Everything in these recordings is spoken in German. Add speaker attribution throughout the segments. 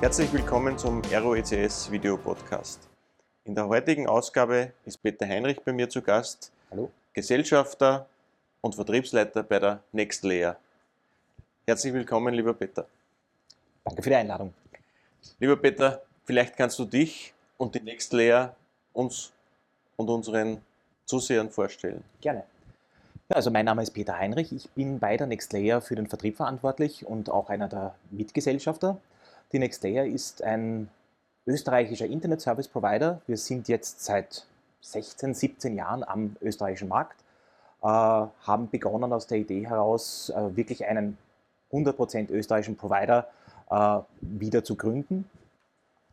Speaker 1: Herzlich willkommen zum Aero ECS Video Podcast. In der heutigen Ausgabe ist Peter Heinrich bei mir zu Gast,
Speaker 2: Hallo.
Speaker 1: Gesellschafter und Vertriebsleiter bei der NextLayer. Herzlich willkommen, lieber Peter.
Speaker 2: Danke für die Einladung.
Speaker 1: Lieber Peter, vielleicht kannst du dich und die NextLayer uns und unseren Zusehern vorstellen.
Speaker 2: Gerne. Ja, also mein Name ist Peter Heinrich. Ich bin bei der NextLayer für den Vertrieb verantwortlich und auch einer der Mitgesellschafter. Die NextLayer ist ein österreichischer Internet Service Provider. Wir sind jetzt seit 16, 17 Jahren am österreichischen Markt, äh, haben begonnen aus der Idee heraus, äh, wirklich einen 100% österreichischen Provider äh, wieder zu gründen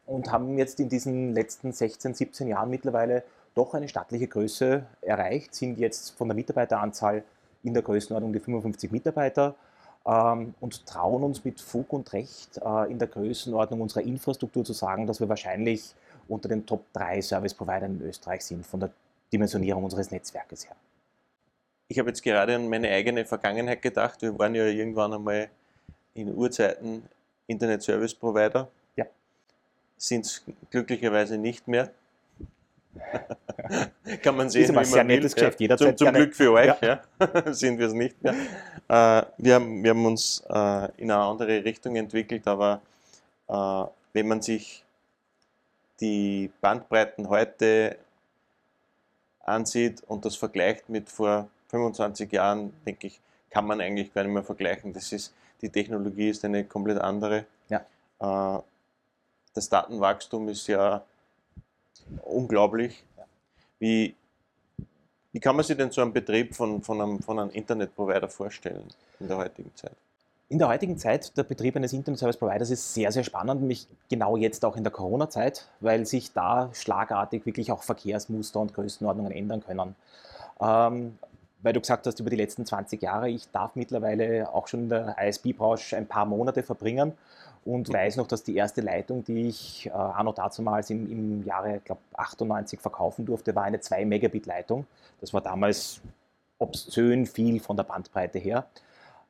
Speaker 2: und haben jetzt in diesen letzten 16, 17 Jahren mittlerweile doch eine stattliche Größe erreicht, sind jetzt von der Mitarbeiteranzahl in der Größenordnung die 55 Mitarbeiter und trauen uns mit Fug und Recht äh, in der Größenordnung unserer Infrastruktur zu sagen, dass wir wahrscheinlich unter den Top 3 Service Providern in Österreich sind, von der Dimensionierung unseres Netzwerkes her.
Speaker 1: Ich habe jetzt gerade an meine eigene Vergangenheit gedacht. Wir waren ja irgendwann einmal in Urzeiten Internet Service Provider.
Speaker 2: Ja.
Speaker 1: Sind es glücklicherweise nicht mehr. Kann man sehen,
Speaker 2: Ist ein
Speaker 1: wie
Speaker 2: sehr
Speaker 1: man will.
Speaker 2: nettes
Speaker 1: Ja.
Speaker 2: Geschäft, jederzeit
Speaker 1: Zum, zum. Glück für euch
Speaker 2: Ja.
Speaker 1: ja. sind wir es nicht mehr. Äh, wir, haben, wir haben uns äh, in eine andere Richtung entwickelt, aber äh, wenn man sich die Bandbreiten heute ansieht und das vergleicht mit vor 25 Jahren, denke ich, kann man eigentlich gar nicht mehr vergleichen. Das ist, die Technologie ist eine komplett andere.
Speaker 2: Ja.
Speaker 1: Äh, das Datenwachstum ist ja unglaublich. Wie, wie kann man sich denn so einen Betrieb von, von, einem, von einem Internetprovider vorstellen in der heutigen Zeit?
Speaker 2: In der heutigen Zeit, der Betrieb eines Internet Service Providers ist sehr, sehr spannend, nämlich genau jetzt auch in der Corona-Zeit, weil sich da schlagartig wirklich auch Verkehrsmuster und Größenordnungen ändern können. Ähm, weil du gesagt hast, über die letzten 20 Jahre, ich darf mittlerweile auch schon in der ISP-Branche ein paar Monate verbringen und weiß noch, dass die erste Leitung, die ich äh, anno dazumals im, im Jahre, glaube 98 verkaufen durfte, war eine 2 Megabit Leitung. Das war damals obszön viel von der Bandbreite her.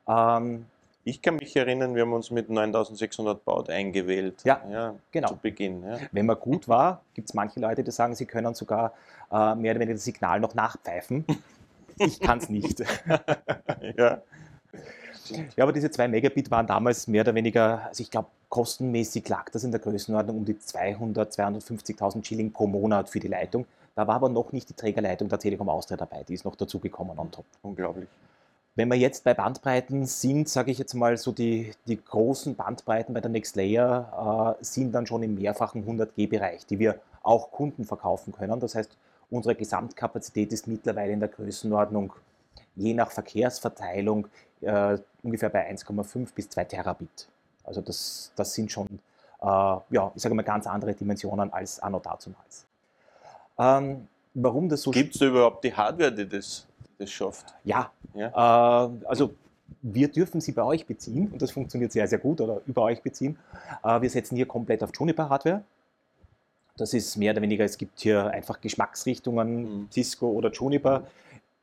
Speaker 2: Ähm,
Speaker 1: Ich kann mich erinnern, wir haben uns mit 9600 Baud eingewählt.
Speaker 2: Ja, genau.
Speaker 1: Zu Beginn. Ja.
Speaker 2: Wenn man gut war, gibt es manche Leute, die sagen, sie können sogar äh, mehr oder weniger das Signal noch nachpfeifen. Ich kann es nicht.
Speaker 1: ja.
Speaker 2: Ja, aber diese 2 Megabit waren damals mehr oder weniger, also ich glaube, kostenmäßig lag das in der Größenordnung um die 200, 250.000 Schilling pro Monat für die Leitung. Da war aber noch nicht die Trägerleitung der Telekom Austria dabei, die ist noch dazugekommen on top.
Speaker 1: Unglaublich.
Speaker 2: Wenn wir jetzt bei Bandbreiten sind, sage ich jetzt mal so, die, die großen Bandbreiten bei der Next Layer äh, sind dann schon im mehrfachen 100G-Bereich, die wir auch Kunden verkaufen können. Das heißt, unsere Gesamtkapazität ist mittlerweile in der Größenordnung, je nach Verkehrsverteilung, äh, ungefähr bei 1,5 bis 2 Terabit. Also das, das sind schon, äh, ja, ich sage mal, ganz andere Dimensionen als anno dazumals. Ähm, warum das so
Speaker 1: Gibt es überhaupt die Hardware, die das, das schafft?
Speaker 2: Ja,
Speaker 1: Ja.
Speaker 2: äh, also wir dürfen sie bei euch beziehen und das funktioniert sehr, sehr gut oder über euch beziehen. Äh, wir setzen hier komplett auf Juniper-Hardware. Das ist mehr oder weniger, es gibt hier einfach Geschmacksrichtungen,
Speaker 1: Mhm.
Speaker 2: Cisco oder Juniper.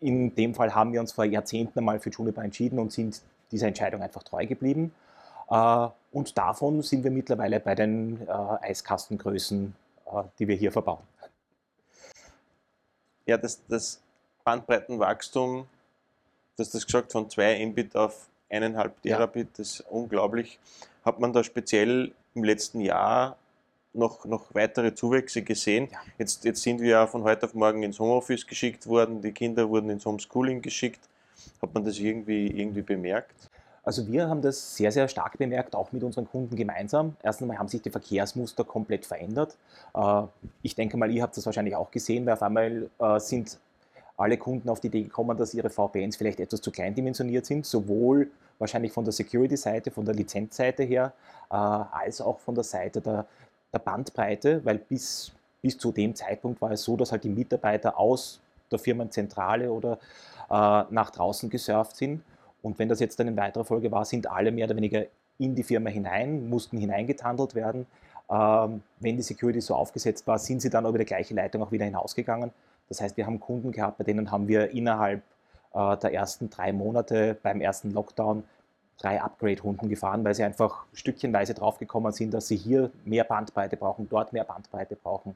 Speaker 2: In dem Fall haben wir uns vor Jahrzehnten einmal für Juniper entschieden und sind dieser Entscheidung einfach treu geblieben. Äh, Und davon sind wir mittlerweile bei den äh, Eiskastengrößen, äh, die wir hier verbauen.
Speaker 1: Ja, das, das Bandbreitenwachstum, dass das gesagt von 2 Mbit auf 1,5
Speaker 2: Ja.
Speaker 1: Terabit, das ist unglaublich. Hat man da speziell im letzten Jahr noch, noch weitere Zuwächse gesehen?
Speaker 2: Ja.
Speaker 1: Jetzt, jetzt sind wir ja von heute auf morgen ins Homeoffice geschickt worden, die Kinder wurden ins Homeschooling geschickt. Hat man das irgendwie, irgendwie bemerkt?
Speaker 2: Also wir haben das sehr, sehr stark bemerkt, auch mit unseren Kunden gemeinsam. Erstens einmal haben sich die Verkehrsmuster komplett verändert. Äh, Ich denke mal, ihr habt das wahrscheinlich auch gesehen, weil auf einmal äh, sind alle Kunden auf die Idee gekommen, dass ihre VPNs vielleicht etwas zu klein dimensioniert sind, sowohl wahrscheinlich von der Security-Seite, von der Lizenzseite her, äh, als auch von der Seite der, der Bandbreite, weil bis, bis zu dem Zeitpunkt war es so, dass halt die Mitarbeiter aus der Firmenzentrale oder äh, nach draußen gesurft sind. Und wenn das jetzt dann in weiterer Folge war, sind alle mehr oder weniger in die Firma hinein, mussten hineingetandelt werden. Ähm, wenn die Security so aufgesetzt war, sind sie dann über die gleiche Leitung auch wieder hinausgegangen. Das heißt, wir haben Kunden gehabt, bei denen haben wir innerhalb äh, der ersten drei Monate beim ersten Lockdown drei Upgrade-Runden gefahren, weil sie einfach stückchenweise draufgekommen sind, dass sie hier mehr Bandbreite brauchen, dort mehr Bandbreite brauchen.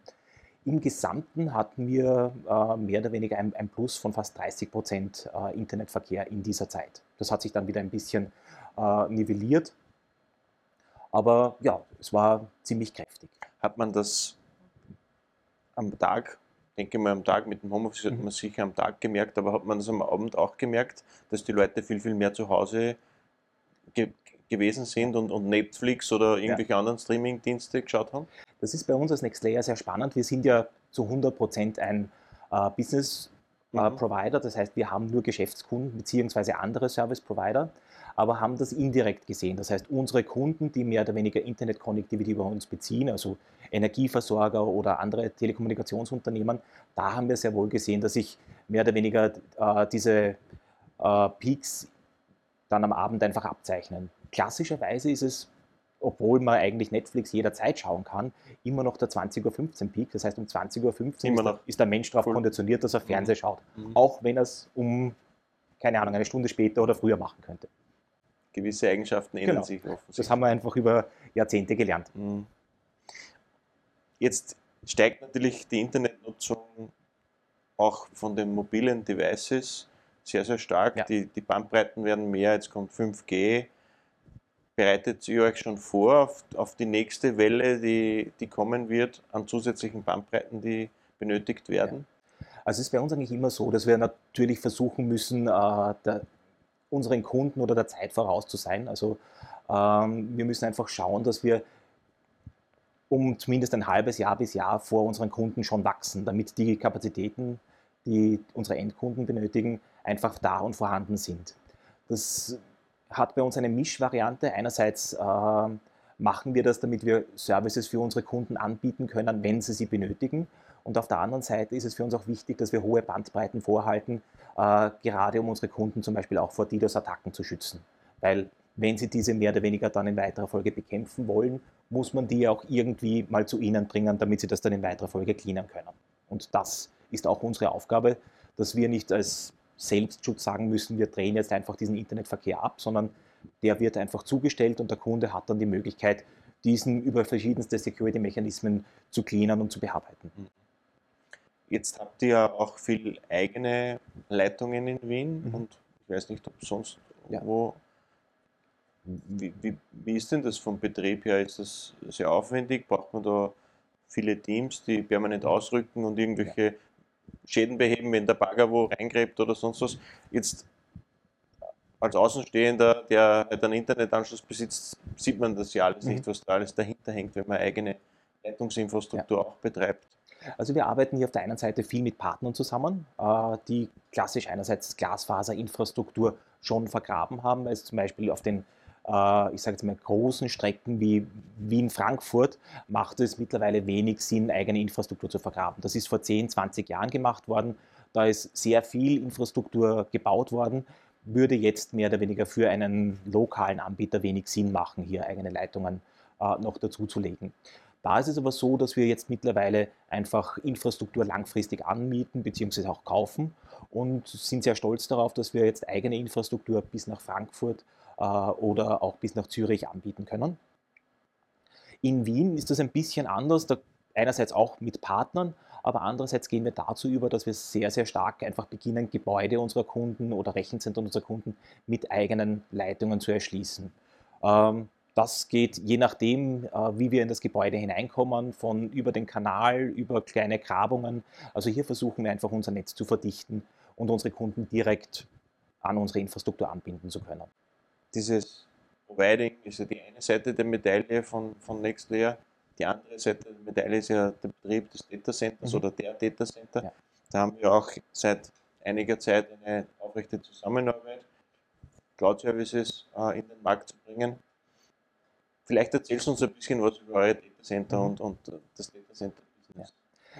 Speaker 2: Im Gesamten hatten wir äh, mehr oder weniger ein, ein, Plus von fast 30 Prozent äh, Internetverkehr in dieser Zeit. Das hat sich dann wieder ein bisschen äh, nivelliert, aber ja, es war ziemlich kräftig.
Speaker 1: Hat man das am Tag, denke mal am Tag mit dem Homeoffice hat mhm. man sicher am Tag gemerkt, aber hat man das am Abend auch gemerkt, dass die Leute viel, viel mehr zu Hause ge gewesen sind und, und, Netflix oder irgendwelche ja. anderen Streaming-Dienste geschaut haben?
Speaker 2: Das ist bei uns als Nextlayer sehr spannend. Wir sind ja zu 100% ein äh, Business äh, mhm. Provider, das heißt, wir haben nur Geschäftskunden bzw. andere Service Provider, aber haben das indirekt gesehen. Das heißt, unsere Kunden, die mehr oder weniger Internet-Connectivity bei uns beziehen, also Energieversorger oder andere Telekommunikationsunternehmen, da haben wir sehr wohl gesehen, dass sich mehr oder weniger äh, diese äh, Peaks dann am Abend einfach abzeichnen. Klassischerweise ist es, obwohl man eigentlich Netflix jederzeit schauen kann, immer noch der 20.15 Uhr Peak. Das heißt, um 20.15 Uhr ist, ist, der Mensch darauf cool. konditioniert, dass er Fernsehen mhm. schaut. Mhm. Auch wenn er es um, keine Ahnung, eine Stunde später oder früher machen könnte.
Speaker 1: Gewisse Eigenschaften ändern genau. sich
Speaker 2: offensichtlich. Das haben wir einfach über Jahrzehnte gelernt. Mhm.
Speaker 1: Jetzt steigt natürlich die Internetnutzung auch von den mobilen Devices sehr, sehr stark. Ja. Die, die Bandbreiten werden mehr, jetzt kommt 5G. Bereitet ihr euch schon vor auf, auf die nächste Welle, die, die kommen wird, an zusätzlichen Bandbreiten, die benötigt werden?
Speaker 2: Ja. Also es ist bei uns eigentlich immer so, dass wir natürlich versuchen müssen, äh, der, unseren Kunden oder der Zeit voraus zu sein. Also ähm, wir müssen einfach schauen, dass wir um zumindest ein halbes Jahr bis Jahr vor unseren Kunden schon wachsen, damit die Kapazitäten, die unsere Endkunden benötigen, einfach da und vorhanden sind. Das hat bei uns eine Mischvariante. Einerseits äh, machen wir das, damit wir Services für unsere Kunden anbieten können, wenn sie sie benötigen. Und auf der anderen Seite ist es für uns auch wichtig, dass wir hohe Bandbreiten vorhalten, äh, gerade um unsere Kunden zum Beispiel auch vor DDoS-Attacken zu schützen. Weil wenn sie diese mehr oder weniger dann in weiterer Folge bekämpfen wollen, muss man die auch irgendwie mal zu ihnen bringen, damit sie das dann in weiterer Folge cleanen können. Und das ist auch unsere Aufgabe, dass wir nicht als Selbstschutz sagen müssen, wir drehen jetzt einfach diesen Internetverkehr ab, sondern der wird einfach zugestellt und der Kunde hat dann die Möglichkeit, diesen über verschiedenste Security-Mechanismen zu cleanen und zu bearbeiten. Mhm.
Speaker 1: Jetzt habt ihr ja auch viel eigene Leitungen in Wien mhm. und ich weiß nicht, ob sonst ja. wo. Wie, wie, wie, ist denn das vom Betrieb her? Ist das sehr aufwendig? Braucht man da viele Teams, die permanent mhm. ausrücken und irgendwelche Schäden beheben, wenn der Bagger wo reingräbt oder sonst was. Jetzt als Außenstehender, der halt einen Internetanschluss besitzt, sieht man das ja alles mhm. nicht, was da alles dahinter hängt, wenn man eigene Leitungsinfrastruktur ja. auch betreibt.
Speaker 2: Also wir arbeiten hier auf der einen Seite viel mit Partnern zusammen, äh, die klassisch einerseits Glasfaserinfrastruktur schon vergraben haben, also zum Beispiel auf den äh, ich sage jetzt mal, großen Strecken wie Wien-Frankfurt macht es mittlerweile wenig Sinn, eigene Infrastruktur zu vergraben. Das ist vor 10, 20 Jahren gemacht worden. Da ist sehr viel Infrastruktur gebaut worden. Würde jetzt mehr oder weniger für einen lokalen Anbieter wenig Sinn machen, hier eigene Leitungen äh, noch dazu zu legen. Da ist es aber so, dass wir jetzt mittlerweile einfach Infrastruktur langfristig anmieten bzw. auch kaufen und sind sehr stolz darauf, dass wir jetzt eigene Infrastruktur bis nach Frankfurt oder auch bis nach Zürich anbieten können. In Wien ist das ein bisschen anders, da einerseits auch mit Partnern, aber andererseits gehen wir dazu über, dass wir sehr, sehr stark einfach beginnen, Gebäude unserer Kunden oder Rechenzentren unserer Kunden mit eigenen Leitungen zu erschließen. Ähm, das geht je nachdem, äh, wie wir in das Gebäude hineinkommen, von über den Kanal, über kleine Grabungen. Also hier versuchen wir einfach unser Netz zu verdichten und unsere Kunden direkt an unsere Infrastruktur anbinden zu können
Speaker 1: dieses Providing ist ja die eine Seite der Medaille von, von NextLayer. Die andere Seite der Medaille ist ja der Betrieb des Data Centers mhm. oder der Data Center. Ja. Da haben wir auch seit einiger Zeit eine aufrechte Zusammenarbeit, Cloud Services äh, in den Markt zu bringen. Vielleicht erzählst du uns ein bisschen was über eure Data Center mhm. und, und das Data Center.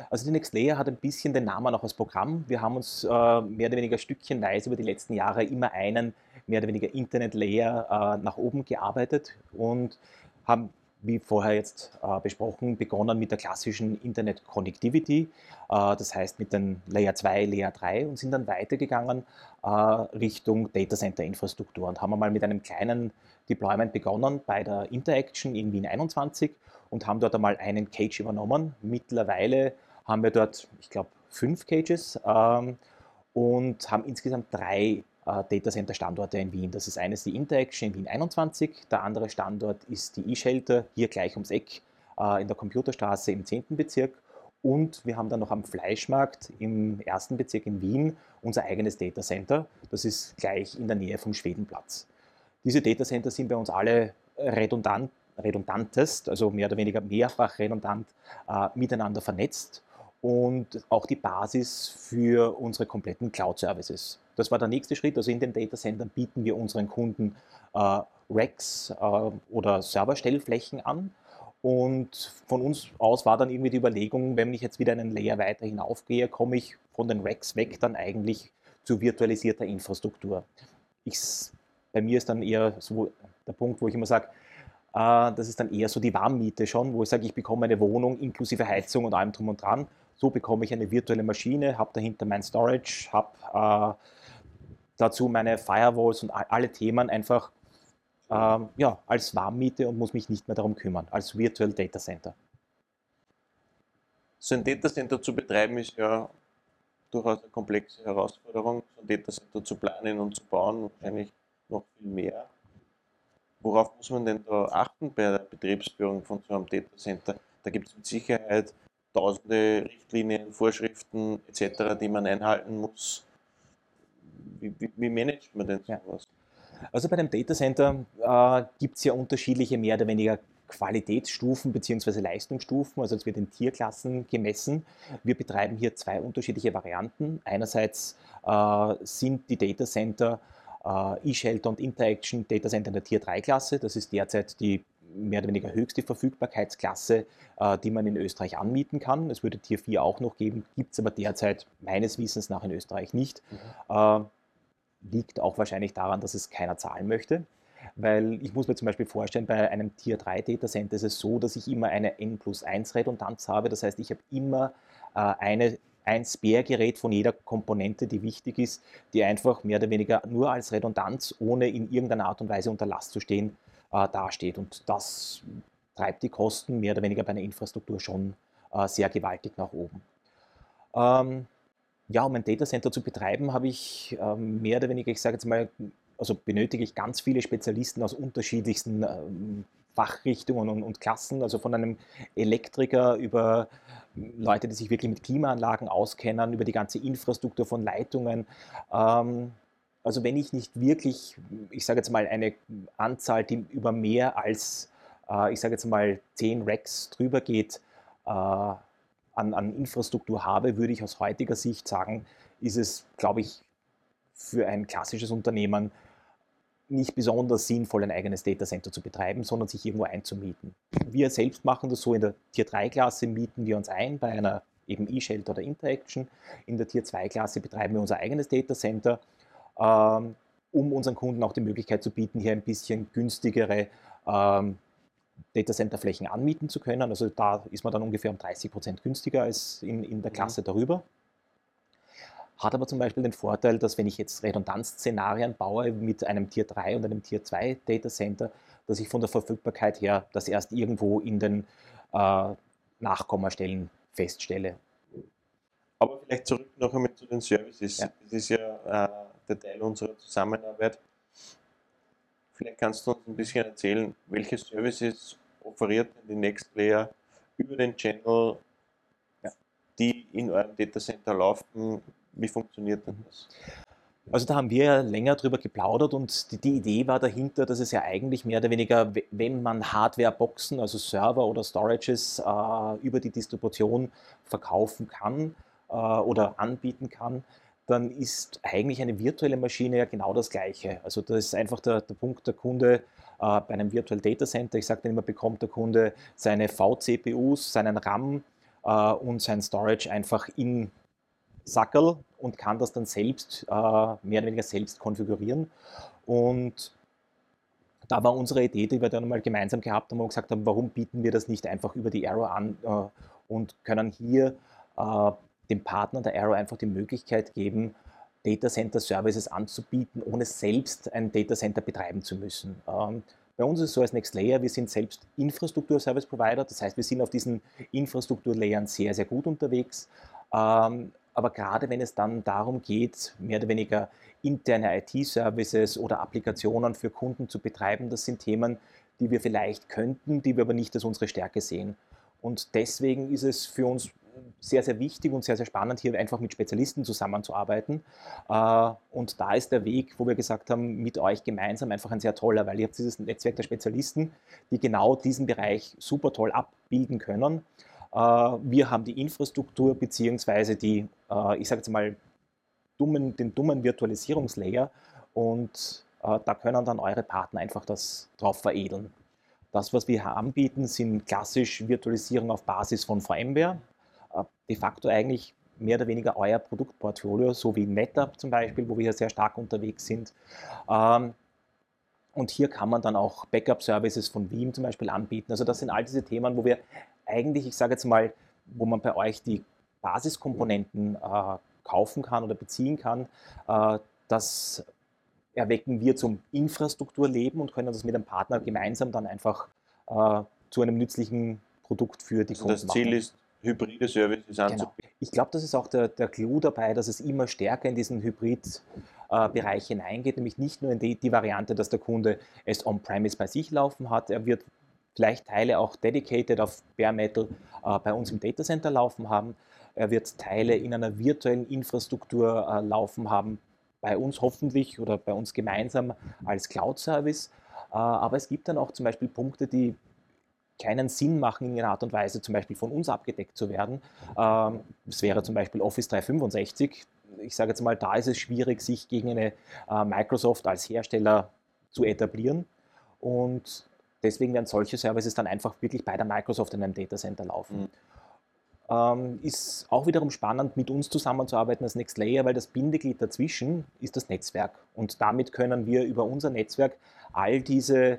Speaker 2: Also die NextLayer hat ein bisschen den Namen auch als Programm. Wir haben uns äh, mehr oder weniger stückchenweise über die letzten Jahre immer einen mehr oder weniger Internet-Layer äh, nach oben gearbeitet und haben wie vorher jetzt äh, besprochen, begonnen mit der klassischen Internet Connectivity, äh, das heißt mit den Layer 2, Layer 3 und sind dann weitergegangen äh, Richtung Data Center Infrastruktur und haben einmal mit einem kleinen Deployment begonnen bei der Interaction in Wien 21 und haben dort einmal einen Cage übernommen. Mittlerweile haben wir dort, ich glaube, fünf Cages ähm, und haben insgesamt drei äh, Datacenter Standorte in Wien. Das ist eines die Interaction in Wien 21, der andere Standort ist die eShelter hier gleich ums Eck äh, in der Computerstraße im 10. Bezirk und wir haben dann noch am Fleischmarkt im ersten Bezirk in Wien unser eigenes Datacenter. Das ist gleich in der Nähe vom Schwedenplatz. Diese Datacenter sind bei uns alle redundant, redundantest, also mehr oder weniger mehrfach redundant äh, miteinander vernetzt und auch die Basis für unsere kompletten Cloud-Services. Das war der nächste Schritt. Also in den Datacentern bieten wir unseren Kunden äh, Racks äh, oder Serverstellflächen an. Und von uns aus war dann irgendwie die Überlegung, wenn ich jetzt wieder einen Layer weiter hinaufgehe, komme ich von den Racks weg dann eigentlich zu virtualisierter Infrastruktur. Ich, bei mir ist dann eher so der Punkt, wo ich immer sage, das ist dann eher so die Warmmiete schon, wo ich sage, ich bekomme eine Wohnung inklusive Heizung und allem drum und dran so bekomme ich eine virtuelle Maschine, habe dahinter mein Storage, habe äh, dazu meine Firewalls und alle Themen einfach äh, ja, als Warmmiete und muss mich nicht mehr darum kümmern, als Virtual Data Center.
Speaker 1: So ein Data Center zu betreiben ist ja durchaus eine komplexe Herausforderung. So ein Data Center zu planen und zu bauen, wahrscheinlich noch viel mehr. Worauf muss man denn da achten bei der Betriebsführung von so einem Data Center? Da gibt es mit Sicherheit tausende Richtlinien, Vorschriften etc., die man einhalten muss. Wie, wie, wie managt man denn sowas?
Speaker 2: Also bei einem Datacenter äh, gibt es ja unterschiedliche mehr oder weniger Qualitätsstufen bzw. Leistungsstufen, also es wird in Tierklassen gemessen. Wir betreiben hier zwei unterschiedliche Varianten. Einerseits äh, sind die Datacenter äh, eShelter und Interaction Datacenter in der Tier 3 Klasse. Das ist derzeit die mehr oder weniger höchste Verfügbarkeitsklasse, äh, die man in Österreich anmieten kann. Es würde Tier 4 auch noch geben, gibt es aber derzeit meines Wissens nach in Österreich nicht. Mhm. Äh, liegt auch wahrscheinlich daran, dass es keiner zahlen möchte. Weil ich muss mir zum Beispiel vorstellen, bei einem Tier 3 Data Center ist es so, dass ich immer eine N plus 1 Redundanz habe. Das heißt, ich habe immer äh, eine, ein Spare-Gerät von jeder Komponente, die wichtig ist, die einfach mehr oder weniger nur als Redundanz, ohne in irgendeiner Art und Weise unter Last zu stehen, äh, dasteht. Und das treibt die Kosten mehr oder weniger bei einer Infrastruktur schon äh, sehr gewaltig nach oben. Ähm, ja, um ein Datacenter zu betreiben, habe ich ähm, mehr oder weniger, ich sage jetzt mal, also benötige ich ganz viele Spezialisten aus unterschiedlichsten ähm, Fachrichtungen und, und, Klassen, also von einem Elektriker über Leute, die sich wirklich mit Klimaanlagen auskennen, über die ganze Infrastruktur von Leitungen, ähm, also wenn ich nicht wirklich, ich sage jetzt mal, eine Anzahl, die über mehr als, äh, ich sage jetzt mal, 10 Racks drüber geht, äh, an, an Infrastruktur habe, würde ich aus heutiger Sicht sagen, ist es, glaube ich, für ein klassisches Unternehmen nicht besonders sinnvoll, ein eigenes Datacenter zu betreiben, sondern sich irgendwo einzumieten. Wir selbst machen das so in der Tier 3-Klasse, mieten wir uns ein bei einer eben E-Shelter oder Interaction. In der Tier 2-Klasse betreiben wir unser eigenes Datacenter ähm, um unseren Kunden auch die Möglichkeit zu bieten, hier ein bisschen günstigere ähm, Datacenter-Flächen anmieten zu können. Also da ist man dann ungefähr um 30 Prozent günstiger als in, in der mhm. Klasse darüber. Hat aber zum Beispiel den Vorteil, dass wenn ich jetzt Redundanzszenarien baue mit einem Tier 3 und einem Tier 2 Datacenter, dass ich von der Verfügbarkeit her das erst irgendwo in den äh, Nachkommastellen feststelle.
Speaker 1: Aber vielleicht zurück noch einmal zu den Services. Ja. Das ist ja äh, der Teil unserer Zusammenarbeit. Vielleicht kannst du uns ein bisschen erzählen, welche Services offeriert die Nextlayer über den Channel, ja. die in eurem Datacenter laufen. Wie funktioniert denn das?
Speaker 2: Also da haben wir ja länger drüber geplaudert und die, die, Idee war dahinter, dass es ja eigentlich mehr oder weniger, wenn man Hardware-Boxen, also Server oder Storages äh, über die Distribution verkaufen kann äh, oder anbieten kann, dann ist eigentlich eine virtuelle Maschine ja genau das Gleiche. Also das ist einfach der, der Punkt, der Kunde äh, bei einem Virtual Data Center, ich sage dann immer, bekommt der Kunde seine VCPUs, seinen RAM äh, und sein Storage einfach in Sackerl und kann das dann selbst, äh, mehr oder weniger selbst konfigurieren. Und da war unsere Idee, die wir dann mal gemeinsam gehabt haben und gesagt haben, warum bieten wir das nicht einfach über die Arrow an äh, und können hier äh, dem Partner der Arrow einfach die Möglichkeit geben, Data Center Services anzubieten, ohne selbst ein Data Center betreiben zu müssen. Ähm, bei uns ist es so als NextLayer, wir sind selbst Infrastruktur-Service Provider, das heißt, wir sind auf diesen Infrastrukturlayern sehr, sehr gut unterwegs. Ähm, aber gerade wenn es dann darum geht, mehr oder weniger interne IT-Services oder Applikationen für Kunden zu betreiben, das sind Themen, die wir vielleicht könnten, die wir aber nicht als unsere Stärke sehen. Und deswegen ist es für uns sehr, sehr wichtig und sehr, sehr spannend, hier einfach mit Spezialisten zusammenzuarbeiten. Äh, und da ist der Weg, wo wir gesagt haben, mit euch gemeinsam einfach ein sehr toller, weil ihr habt dieses Netzwerk der Spezialisten, die genau diesen Bereich super toll abbilden können. Äh, wir haben die Infrastruktur beziehungsweise die, äh, ich sage jetzt mal, dummen, den dummen Virtualisierungslayer und da können dann eure Partner einfach das drauf veredeln. Das, was wir anbieten, sind klassisch Virtualisierung auf Basis von VMware, äh, de facto eigentlich mehr oder weniger euer Produktportfolio, so wie NetApp zum Beispiel, wo wir ja sehr stark unterwegs sind. Ähm, und hier kann man dann auch Backup-Services von Veeam zum Beispiel anbieten. Also das sind all diese Themen, wo wir eigentlich, ich sage jetzt mal, wo man bei euch die Basiskomponenten äh, kaufen kann oder beziehen kann. Äh, das erwecken wir zum Infrastrukturleben und können das mit einem Partner gemeinsam dann einfach äh, zu einem nützlichen Produkt für die
Speaker 1: also Kunden machen. Das Ziel ist, hybride Services genau.
Speaker 2: anzubieten. Genau. Ich glaube, das ist auch der, der Clou dabei, dass es immer stärker in diesen Hybrid-Bereich äh, hineingeht, nämlich nicht nur in die, die Variante, dass der Kunde es on-premise bei sich laufen hat, er wird vielleicht Teile auch dedicated auf Bare Metal äh, bei uns im Datacenter laufen haben, er wird Teile in einer virtuellen Infrastruktur äh, laufen haben, bei uns hoffentlich oder bei uns gemeinsam als Cloud-Service. Äh, aber es gibt dann auch zum Beispiel Punkte, die keinen Sinn machen, in einer Art und Weise zum Beispiel von uns abgedeckt zu werden. Ähm, das wäre zum Beispiel Office 365. Ich sage jetzt mal, da ist es schwierig, sich gegen eine äh, Microsoft als Hersteller zu etablieren. Und deswegen werden solche Services dann einfach wirklich bei der Microsoft in einem Datacenter laufen. Mhm. Ähm, ist auch wiederum spannend, mit uns zusammenzuarbeiten als Next Layer, weil das Bindeglied dazwischen ist das Netzwerk. Und damit können wir über unser Netzwerk all diese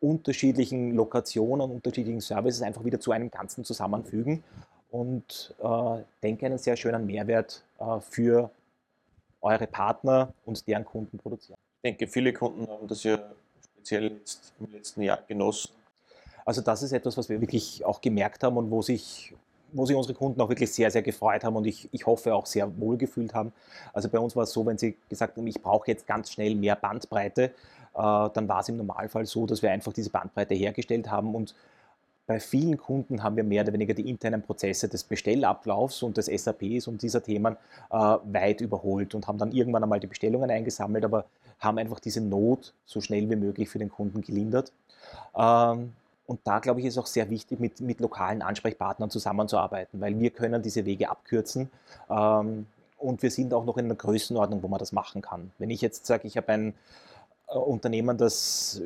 Speaker 2: unterschiedlichen Lokationen, unterschiedlichen Services einfach wieder zu einem Ganzen zusammenfügen und äh, denke einen sehr schönen Mehrwert äh, für eure Partner und deren Kunden produzieren.
Speaker 1: Ich denke, viele Kunden haben das ja speziell im letzten Jahr genossen.
Speaker 2: Also das ist etwas, was wir wirklich auch gemerkt haben und wo sich, wo sich unsere Kunden auch wirklich sehr, sehr gefreut haben und ich, ich hoffe auch sehr wohl gefühlt haben. Also bei uns war es so, wenn sie gesagt haben, ich brauche jetzt ganz schnell mehr Bandbreite, äh, dann war es im Normalfall so, dass wir einfach diese Bandbreite hergestellt haben und bei vielen Kunden haben wir mehr oder weniger die internen Prozesse des Bestellablaufs und des SAPs und dieser Themen äh, weit überholt und haben dann irgendwann einmal die Bestellungen eingesammelt, aber haben einfach diese Not so schnell wie möglich für den Kunden gelindert. Ähm, und da, glaube ich, ist auch sehr wichtig, mit, mit lokalen Ansprechpartnern zusammenzuarbeiten, weil wir können diese Wege abkürzen. Ähm, und wir sind auch noch in einer Größenordnung, wo man das machen kann. Wenn ich jetzt sage, ich habe ein äh, Unternehmen, das,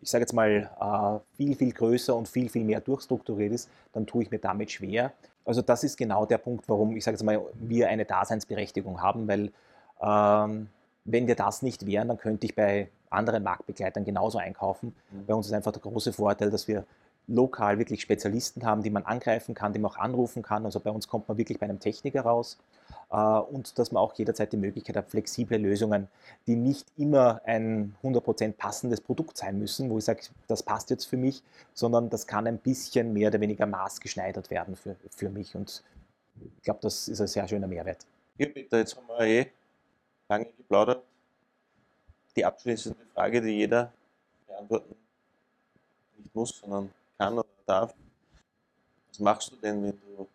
Speaker 2: ich sage jetzt mal, äh, viel, viel größer und viel, viel mehr durchstrukturiert ist, dann tue ich mir damit schwer. Also das ist genau der Punkt, warum ich sage jetzt mal, wir eine Daseinsberechtigung haben, weil ähm, wenn wir das nicht wären, dann könnte ich bei anderen Marktbegleitern genauso einkaufen. Mhm. Bei uns ist einfach der große Vorteil, dass wir lokal wirklich Spezialisten haben, die man angreifen kann, die man auch anrufen kann. Also bei uns kommt man wirklich bei einem Techniker raus äh, und dass man auch jederzeit die Möglichkeit hat, flexible Lösungen, die nicht immer ein 100% passendes Produkt sein müssen, wo ich sage, das passt jetzt für mich, sondern das kann ein bisschen mehr oder weniger maßgeschneidert werden für, für mich und ich glaube, das ist ein sehr schöner Mehrwert.
Speaker 1: Ja, bitte, jetzt haben wir eh lange geplaudert. Die abschließende Frage, die jeder beantworten nicht muss, sondern kann oder darf. Was machst du denn, wenn du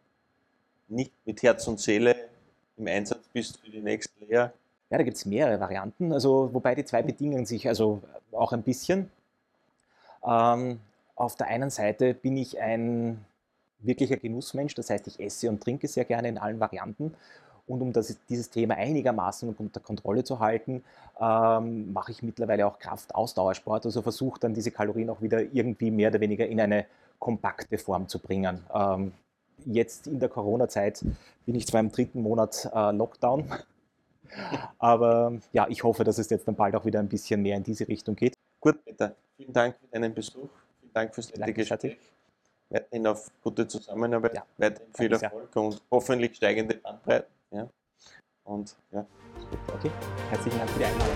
Speaker 1: nicht mit Herz und Seele im Einsatz bist für die nächste Lehre?
Speaker 2: Ja, da gibt es mehrere Varianten, also wobei die zwei bedingen sich also auch ein bisschen. Ähm, auf der einen Seite bin ich ein wirklicher Genussmensch, das heißt, ich esse und trinke sehr gerne in allen Varianten. Und um das, dieses Thema einigermaßen unter Kontrolle zu halten, ähm, mache ich mittlerweile auch Kraft-Ausdauersport, also versuche dann diese Kalorien auch wieder irgendwie mehr oder weniger in eine kompakte Form zu bringen. Ähm, jetzt in der Corona-Zeit bin ich zwar im dritten Monat äh, Lockdown, aber ja, ich hoffe, dass es jetzt dann bald auch wieder ein bisschen mehr in diese Richtung geht.
Speaker 1: Gut, Peter, vielen Dank für deinen Besuch. Vielen Dank fürs nette Gespräch. Weiterhin auf gute Zusammenarbeit,
Speaker 2: Ja,
Speaker 1: weiterhin viel
Speaker 2: danke sehr.
Speaker 1: Erfolg und hoffentlich steigende Bandbreiten. Ja? Und ja,
Speaker 2: okay. Herzlichen Dank für die Einladung.